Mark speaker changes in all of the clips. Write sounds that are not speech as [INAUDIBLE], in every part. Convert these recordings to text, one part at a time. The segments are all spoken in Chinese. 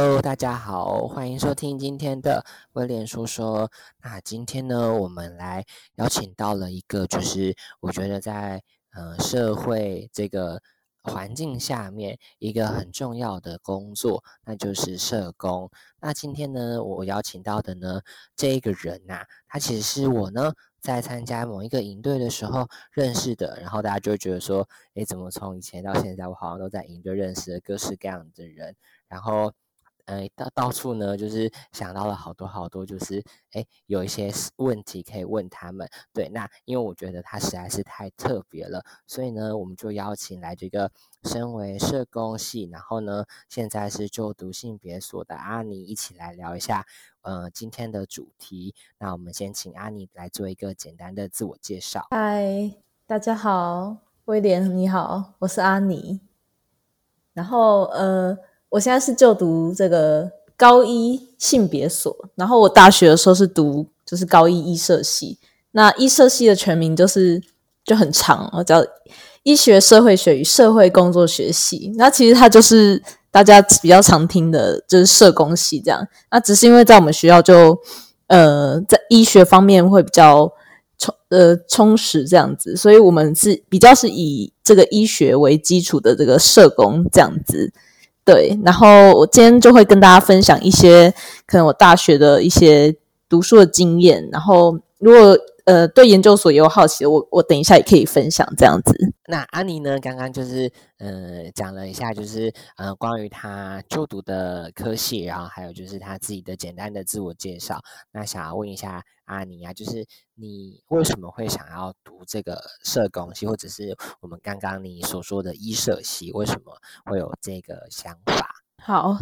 Speaker 1: Hello，大家好，欢迎收听今天的威廉说说。那今天呢，我们来邀请到了一个，就是我觉得在呃社会这个环境下面一个很重要的工作，那就是社工。那今天呢，我邀请到的呢，这一个人呐，他其实是我呢在参加某一个营队的时候认识的。然后大家就会觉得说，诶，怎么从以前到现在，我好像都在营队认识了各式各样的人，然后。哎，到到处呢，就是想到了好多好多，就是哎，有一些问题可以问他们。对，那因为我觉得他实在是太特别了，所以呢，我们就邀请来这个身为社工系，然后呢，现在是就读性别所的阿尼一起来聊一下，呃，今天的主题。那我们先请阿尼来做一个简单的自我介绍。
Speaker 2: 嗨，大家好，威廉你好，我是阿尼。然后呃。我现在是就读这个高一性别所，然后我大学的时候是读就是高一医社系。那医社系的全名就是就很长，我，叫医学社会学与社会工作学系。那其实它就是大家比较常听的，就是社工系这样。那只是因为在我们学校就呃在医学方面会比较充呃充实这样子，所以我们是比较是以这个医学为基础的这个社工这样子。对，然后我今天就会跟大家分享一些可能我大学的一些读书的经验，然后如果呃对研究所也有好奇的，我我等一下也可以分享这样子。
Speaker 1: 那安妮呢，刚刚就是呃讲了一下，就是呃关于她就读的科系，然后还有就是她自己的简单的自我介绍。那想要问一下阿妮啊，就是你为什么会想要读这个社工系，或者是我们刚刚你所说的医社系，为什么会有这个想法？
Speaker 2: 好，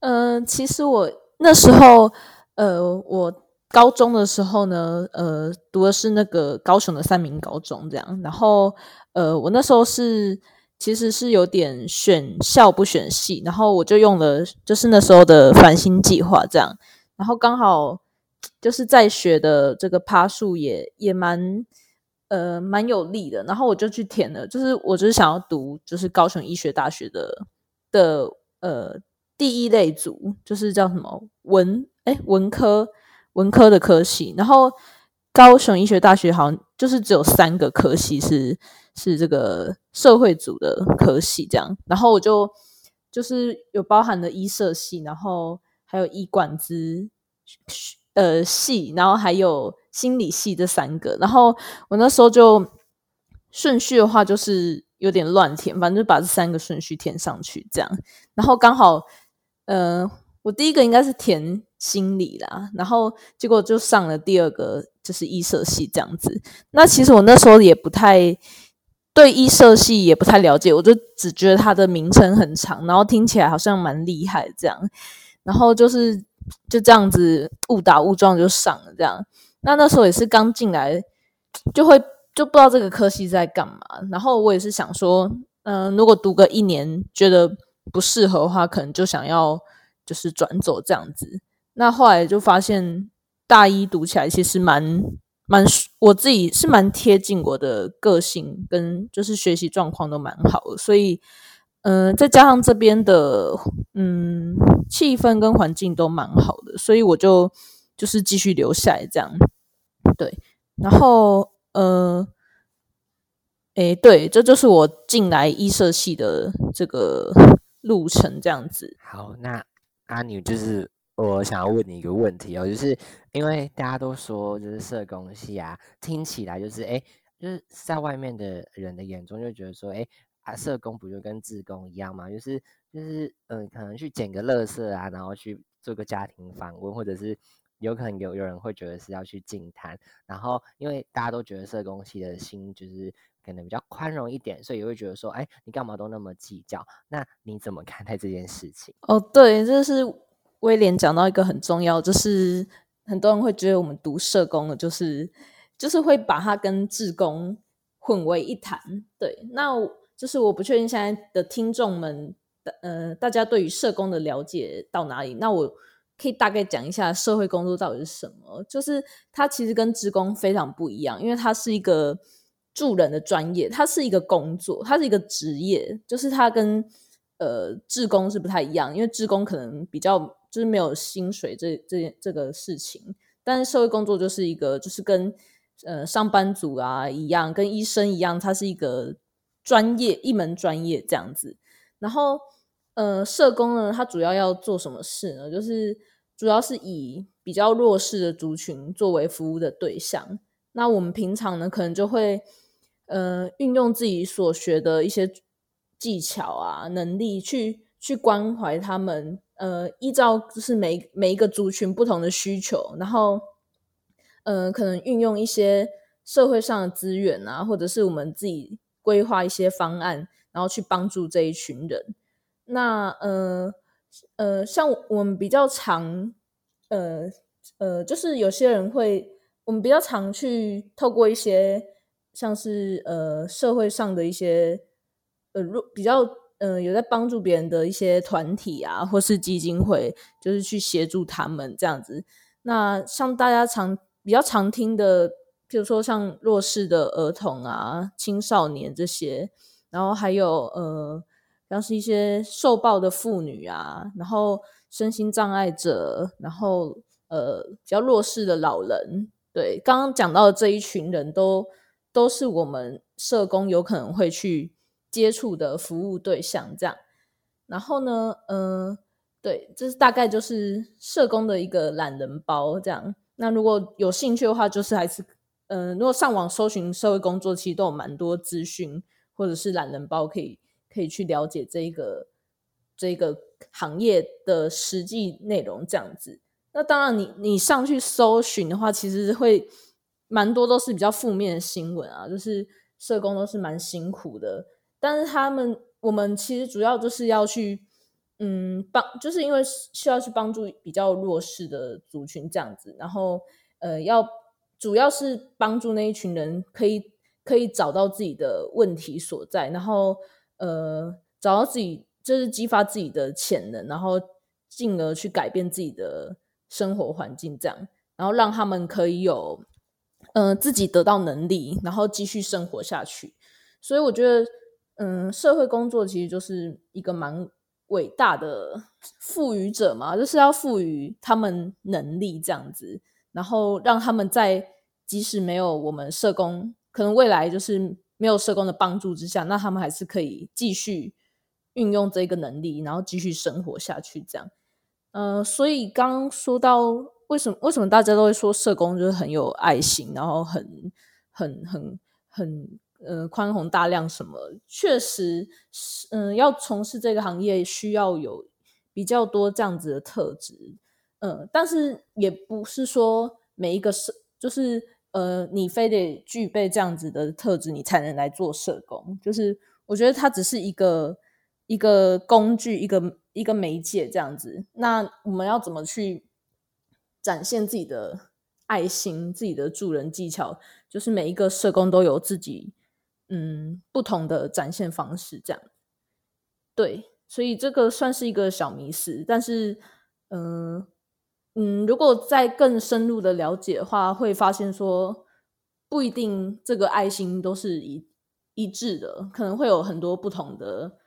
Speaker 2: 呃，其实我那时候，呃，我高中的时候呢，呃，读的是那个高雄的三明高中，这样，然后，呃，我那时候是其实是有点选校不选系，然后我就用了就是那时候的繁星计划，这样，然后刚好。就是在学的这个趴数也也蛮呃蛮有利的，然后我就去填了，就是我就是想要读就是高雄医学大学的的呃第一类组，就是叫什么文哎文科文科的科系，然后高雄医学大学好像就是只有三个科系是是这个社会组的科系这样，然后我就就是有包含的医社系，然后还有医管资。呃，系，然后还有心理系这三个，然后我那时候就顺序的话就是有点乱填，反正就把这三个顺序填上去，这样，然后刚好，呃，我第一个应该是填心理啦，然后结果就上了第二个，就是医社系这样子。那其实我那时候也不太对医社系也不太了解，我就只觉得它的名称很长，然后听起来好像蛮厉害这样，然后就是。就这样子误打误撞就上了，这样。那那时候也是刚进来，就会就不知道这个科系在干嘛。然后我也是想说，嗯，如果读个一年觉得不适合的话，可能就想要就是转走这样子。那后来就发现大一读起来其实蛮蛮，我自己是蛮贴近我的个性跟就是学习状况都蛮好的，所以。嗯，再加上这边的嗯气氛跟环境都蛮好的，所以我就就是继续留下来这样。对，然后呃，诶，对，这就是我进来医社系的这个路程这样子。
Speaker 1: 好，那阿女就是我想要问你一个问题哦，就是因为大家都说就是社工系啊，听起来就是哎，就是在外面的人的眼中就觉得说哎。啊，社工不就跟志工一样吗？就是就是，嗯，可能去捡个垃圾啊，然后去做个家庭访问，或者是有可能有有人会觉得是要去净滩。然后，因为大家都觉得社工系的心就是可能比较宽容一点，所以也会觉得说，哎，你干嘛都那么计较？那你怎么看待这件事情？
Speaker 2: 哦，对，这是威廉讲到一个很重要，就是很多人会觉得我们读社工的，就是就是会把它跟志工混为一谈。对，那。就是我不确定现在的听众们的呃，大家对于社工的了解到哪里？那我可以大概讲一下社会工作到底是什么。就是它其实跟职工非常不一样，因为它是一个助人的专业，它是一个工作，它是一个职业。就是它跟呃志工是不太一样，因为志工可能比较就是没有薪水这这这个事情，但是社会工作就是一个就是跟呃上班族啊一样，跟医生一样，它是一个专业一门专业这样子。然后呃社工呢，它主要要做什么事呢？就是主要是以比较弱势的族群作为服务的对象。那我们平常呢，可能就会呃运用自己所学的一些技巧啊、能力，去去关怀他们。呃，依照就是每每一个族群不同的需求，然后呃，可能运用一些社会上的资源啊，或者是我们自己规划一些方案，然后去帮助这一群人。那呃呃，像我们比较常呃呃，就是有些人会。我们比较常去透过一些像是呃社会上的一些呃弱比较呃有在帮助别人的一些团体啊，或是基金会，就是去协助他们这样子。那像大家常比较常听的，譬如说像弱势的儿童啊、青少年这些，然后还有呃像是一些受暴的妇女啊，然后身心障碍者，然后呃比较弱势的老人。对，刚刚讲到的这一群人都都是我们社工有可能会去接触的服务对象，这样。然后呢，嗯，对，这是大概就是社工的一个懒人包，这样。那如果有兴趣的话，就是还是，嗯，如果上网搜寻社会工作，其实都有蛮多资讯，或者是懒人包可以可以去了解这个这个行业的实际内容，这样子。那当然，你你上去搜寻的话，其实会蛮多都是比较负面的新闻啊，就是社工都是蛮辛苦的。但是他们，我们其实主要就是要去，嗯，帮，就是因为需要去帮助比较弱势的族群这样子，然后呃，要主要是帮助那一群人可以可以找到自己的问题所在，然后呃，找到自己就是激发自己的潜能，然后进而去改变自己的。生活环境这样，然后让他们可以有，嗯，自己得到能力，然后继续生活下去。所以我觉得，嗯，社会工作其实就是一个蛮伟大的赋予者嘛，就是要赋予他们能力这样子，然后让他们在即使没有我们社工，可能未来就是没有社工的帮助之下，那他们还是可以继续运用这个能力，然后继续生活下去这样。呃，所以刚说到为什么为什么大家都会说社工就是很有爱心，然后很很很很呃宽宏大量什么？确实是，嗯，要从事这个行业需要有比较多这样子的特质，嗯，但是也不是说每一个社就是呃你非得具备这样子的特质，你才能来做社工。就是我觉得它只是一个一个工具，一个。一个媒介这样子，那我们要怎么去展现自己的爱心、自己的助人技巧？就是每一个社工都有自己嗯不同的展现方式，这样对，所以这个算是一个小迷失。但是，嗯嗯，如果再更深入的了解的话，会发现说不一定这个爱心都是一一致的，可能会有很多不同的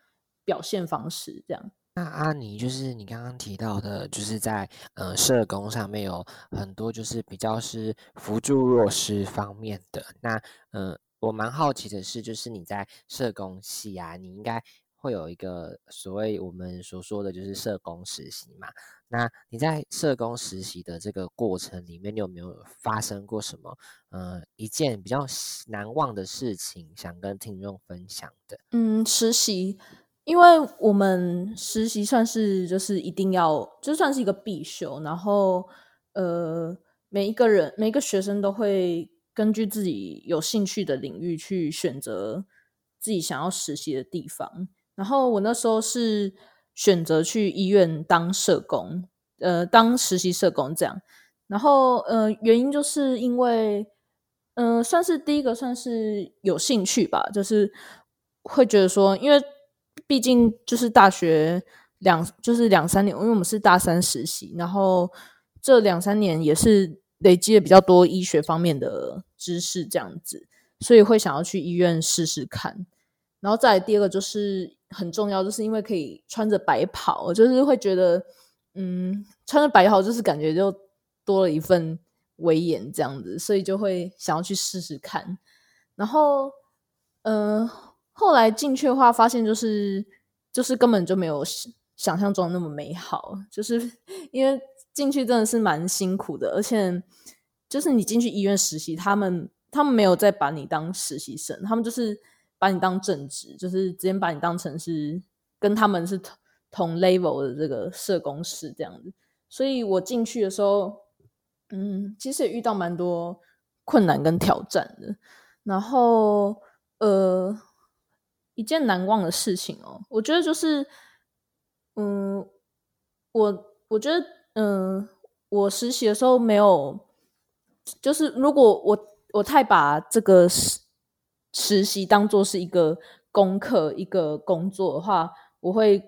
Speaker 2: 表现方式，这样。
Speaker 1: 那阿尼就是你刚刚提到的，就是在呃社工上面有很多就是比较是辅助弱势方面的。那嗯，我蛮好奇的是，就是你在社工系啊，你应该会有一个所谓我们所说的就是社工实习嘛？那你在社工实习的这个过程里面，你有没有发生过什么呃一件比较难忘的事情，想跟听众分享的？
Speaker 2: 嗯，实习。因为我们实习算是就是一定要，就算是一个必修，然后呃，每一个人每一个学生都会根据自己有兴趣的领域去选择自己想要实习的地方。然后我那时候是选择去医院当社工，呃，当实习社工这样。然后呃，原因就是因为，嗯，算是第一个算是有兴趣吧，就是会觉得说，因为。毕竟就是大学两就是两三年，因为我们是大三实习，然后这两三年也是累积了比较多医学方面的知识，这样子，所以会想要去医院试试看。然后再第二个就是很重要，就是因为可以穿着白袍，就是会觉得，嗯，穿着白袍就是感觉就多了一份威严这样子，所以就会想要去试试看。然后，嗯，后来进去的话，发现就是就是根本就没有想象中那么美好，就是因为进去真的是蛮辛苦的，而且就是你进去医院实习，他们他们没有再把你当实习生，他们就是。把你当正职，就是直接把你当成是跟他们是同同 level 的这个社工师这样子。所以我进去的时候，嗯，其实也遇到蛮多困难跟挑战的。然后，呃，一件难忘的事情哦，我觉得就是，嗯，我我觉得，嗯，我实习的时候没有，就是如果我我太把这个实实习当做是一个功课、一个工作的话，我会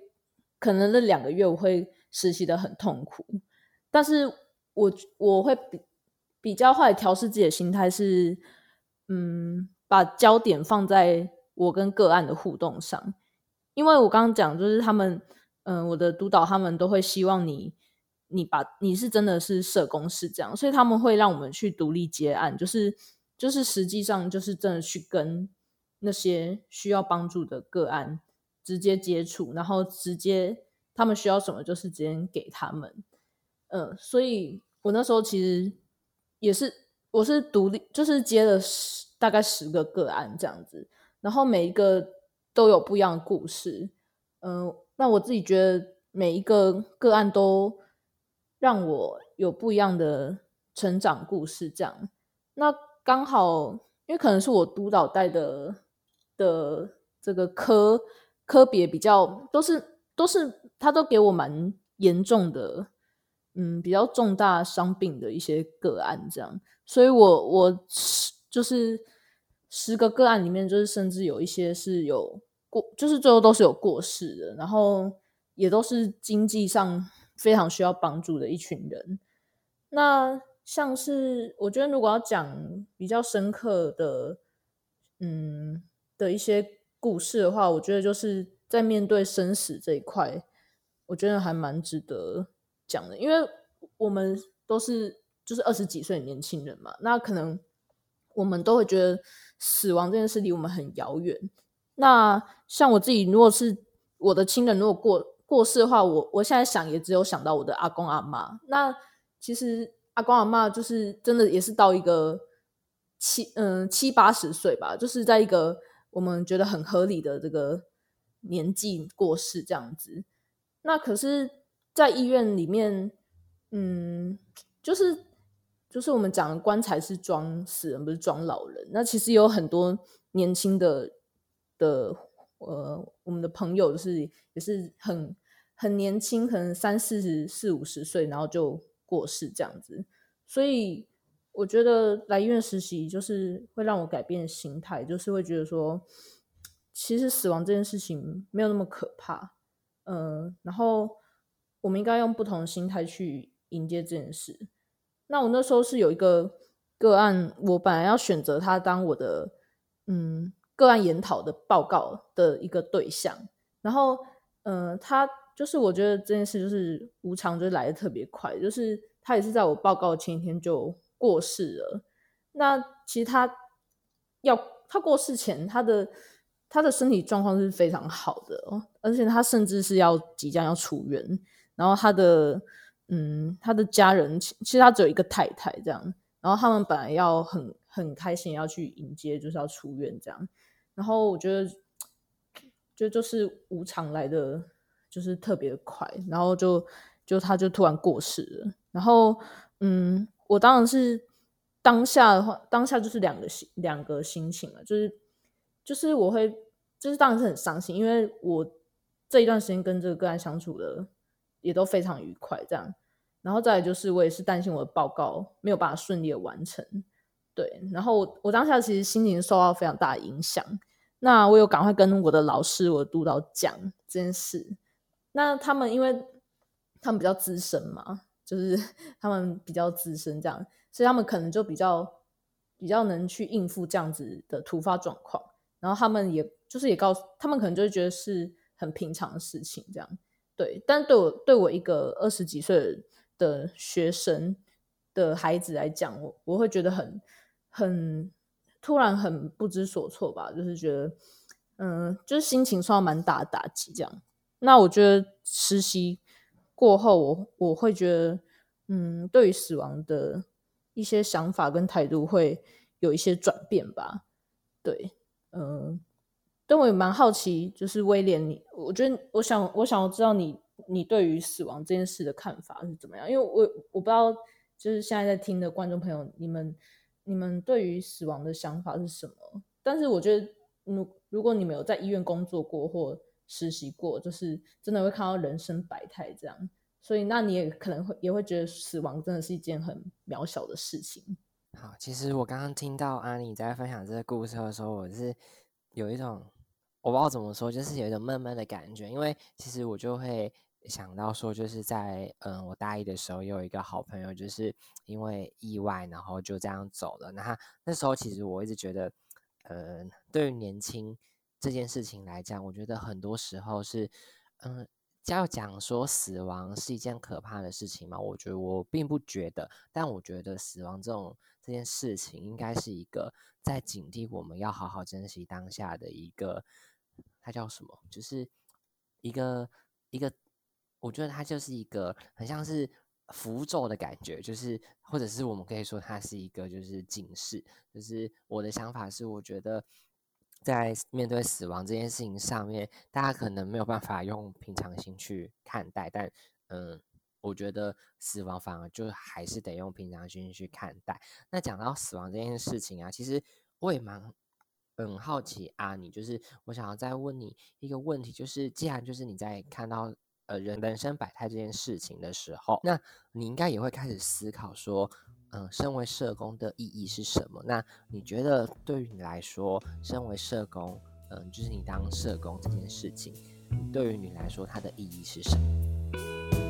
Speaker 2: 可能那两个月我会实习的很痛苦，但是我我会比比较会调试自己的心态是，嗯，把焦点放在我跟个案的互动上，因为我刚刚讲就是他们，嗯，我的督导他们都会希望你，你把你是真的是社工是这样，所以他们会让我们去独立接案，就是。就是实际上就是真的去跟那些需要帮助的个案直接接触，然后直接他们需要什么就是直接给他们。嗯，所以我那时候其实也是我是独立，就是接了十大概十个个案这样子，然后每一个都有不一样的故事。嗯，那我自己觉得每一个个案都让我有不一样的成长故事，这样那。刚好，因为可能是我督导带的的这个科科别比较都是都是他都给我蛮严重的，嗯，比较重大伤病的一些个案这样，所以我我就是十个个案里面，就是甚至有一些是有过，就是最后都是有过世的，然后也都是经济上非常需要帮助的一群人，那。像是我觉得，如果要讲比较深刻的，嗯的一些故事的话，我觉得就是在面对生死这一块，我觉得还蛮值得讲的。因为我们都是就是二十几岁的年轻人嘛，那可能我们都会觉得死亡这件事离我们很遥远。那像我自己，如果是我的亲人如果过过世的话，我我现在想也只有想到我的阿公阿妈。那其实。阿公阿妈就是真的也是到一个七嗯七八十岁吧，就是在一个我们觉得很合理的这个年纪过世这样子。那可是，在医院里面，嗯，就是就是我们讲的棺材是装死人，不是装老人。那其实有很多年轻的的呃，我们的朋友就是也是很很年轻，可能三四十四五十岁，然后就。过世这样子，所以我觉得来医院实习就是会让我改变心态，就是会觉得说，其实死亡这件事情没有那么可怕，嗯，然后我们应该用不同的心态去迎接这件事。那我那时候是有一个个案，我本来要选择他当我的嗯个案研讨的报告的一个对象，然后嗯他。就是我觉得这件事就是无常，就来的特别快。就是他也是在我报告前一天就过世了。那其实他要他过世前，他的他的身体状况是非常好的，而且他甚至是要即将要出院。然后他的嗯，他的家人其实他只有一个太太这样。然后他们本来要很很开心要去迎接，就是要出院这样。然后我觉得就就是无常来的。就是特别快，然后就就他就突然过世了，然后嗯，我当然是当下的话，当下就是两个心两个心情了，就是就是我会就是当然是很伤心，因为我这一段时间跟这个个案相处的也都非常愉快，这样，然后再来就是我也是担心我的报告没有办法顺利的完成，对，然后我当下其实心情受到非常大的影响，那我有赶快跟我的老师、我的督导讲这件事。那他们因为他们比较资深嘛，就是 [LAUGHS] 他们比较资深这样，所以他们可能就比较比较能去应付这样子的突发状况。然后他们也就是也告诉他们，可能就会觉得是很平常的事情，这样对。但对我对我一个二十几岁的学生的孩子来讲，我我会觉得很很突然，很不知所措吧，就是觉得嗯，就是心情受到蛮大的打击，这样。那我觉得实习过后，我我会觉得嗯，对于死亡的一些想法跟态度会有一些转变吧，对，嗯。但我也蛮好奇，就是威廉，你我觉得，我想，我想要知道你，你对于死亡这件事的看法是怎么样？因为我我不知道，就是现在在听的观众朋友，你们你们对于死亡的想法是什么？但是我觉得，如如果你们有在医院工作过或实习过，就是真的会看到人生百态这样，所以那你也可能会也会觉得死亡真的是一件很渺小的事情。
Speaker 1: 好，其实我刚刚听到阿妮在分享这个故事的时候，我是有一种。我不知道怎么说，就是有一种闷闷的感觉，因为其实我就会想到说，就是在嗯，我大一的时候有一个好朋友，就是因为意外，然后就这样走了。那他那时候其实我一直觉得，呃，对于年轻这件事情来讲，我觉得很多时候是，嗯，要讲说死亡是一件可怕的事情嘛？我觉得我并不觉得，但我觉得死亡这种这件事情，应该是一个在警惕我们要好好珍惜当下的一个。它叫什么？就是一个一个，我觉得它就是一个很像是符咒的感觉，就是或者是我们可以说它是一个就是警示。就是我的想法是，我觉得在面对死亡这件事情上面，大家可能没有办法用平常心去看待，但嗯，我觉得死亡反而就还是得用平常心去看待。那讲到死亡这件事情啊，其实我也蛮。很好奇啊，你就是我想要再问你一个问题，就是既然就是你在看到呃人人生百态这件事情的时候，那你应该也会开始思考说，嗯，身为社工的意义是什么？那你觉得对于你来说，身为社工，嗯，就是你当社工这件事情，对于你来说它的意义是什么？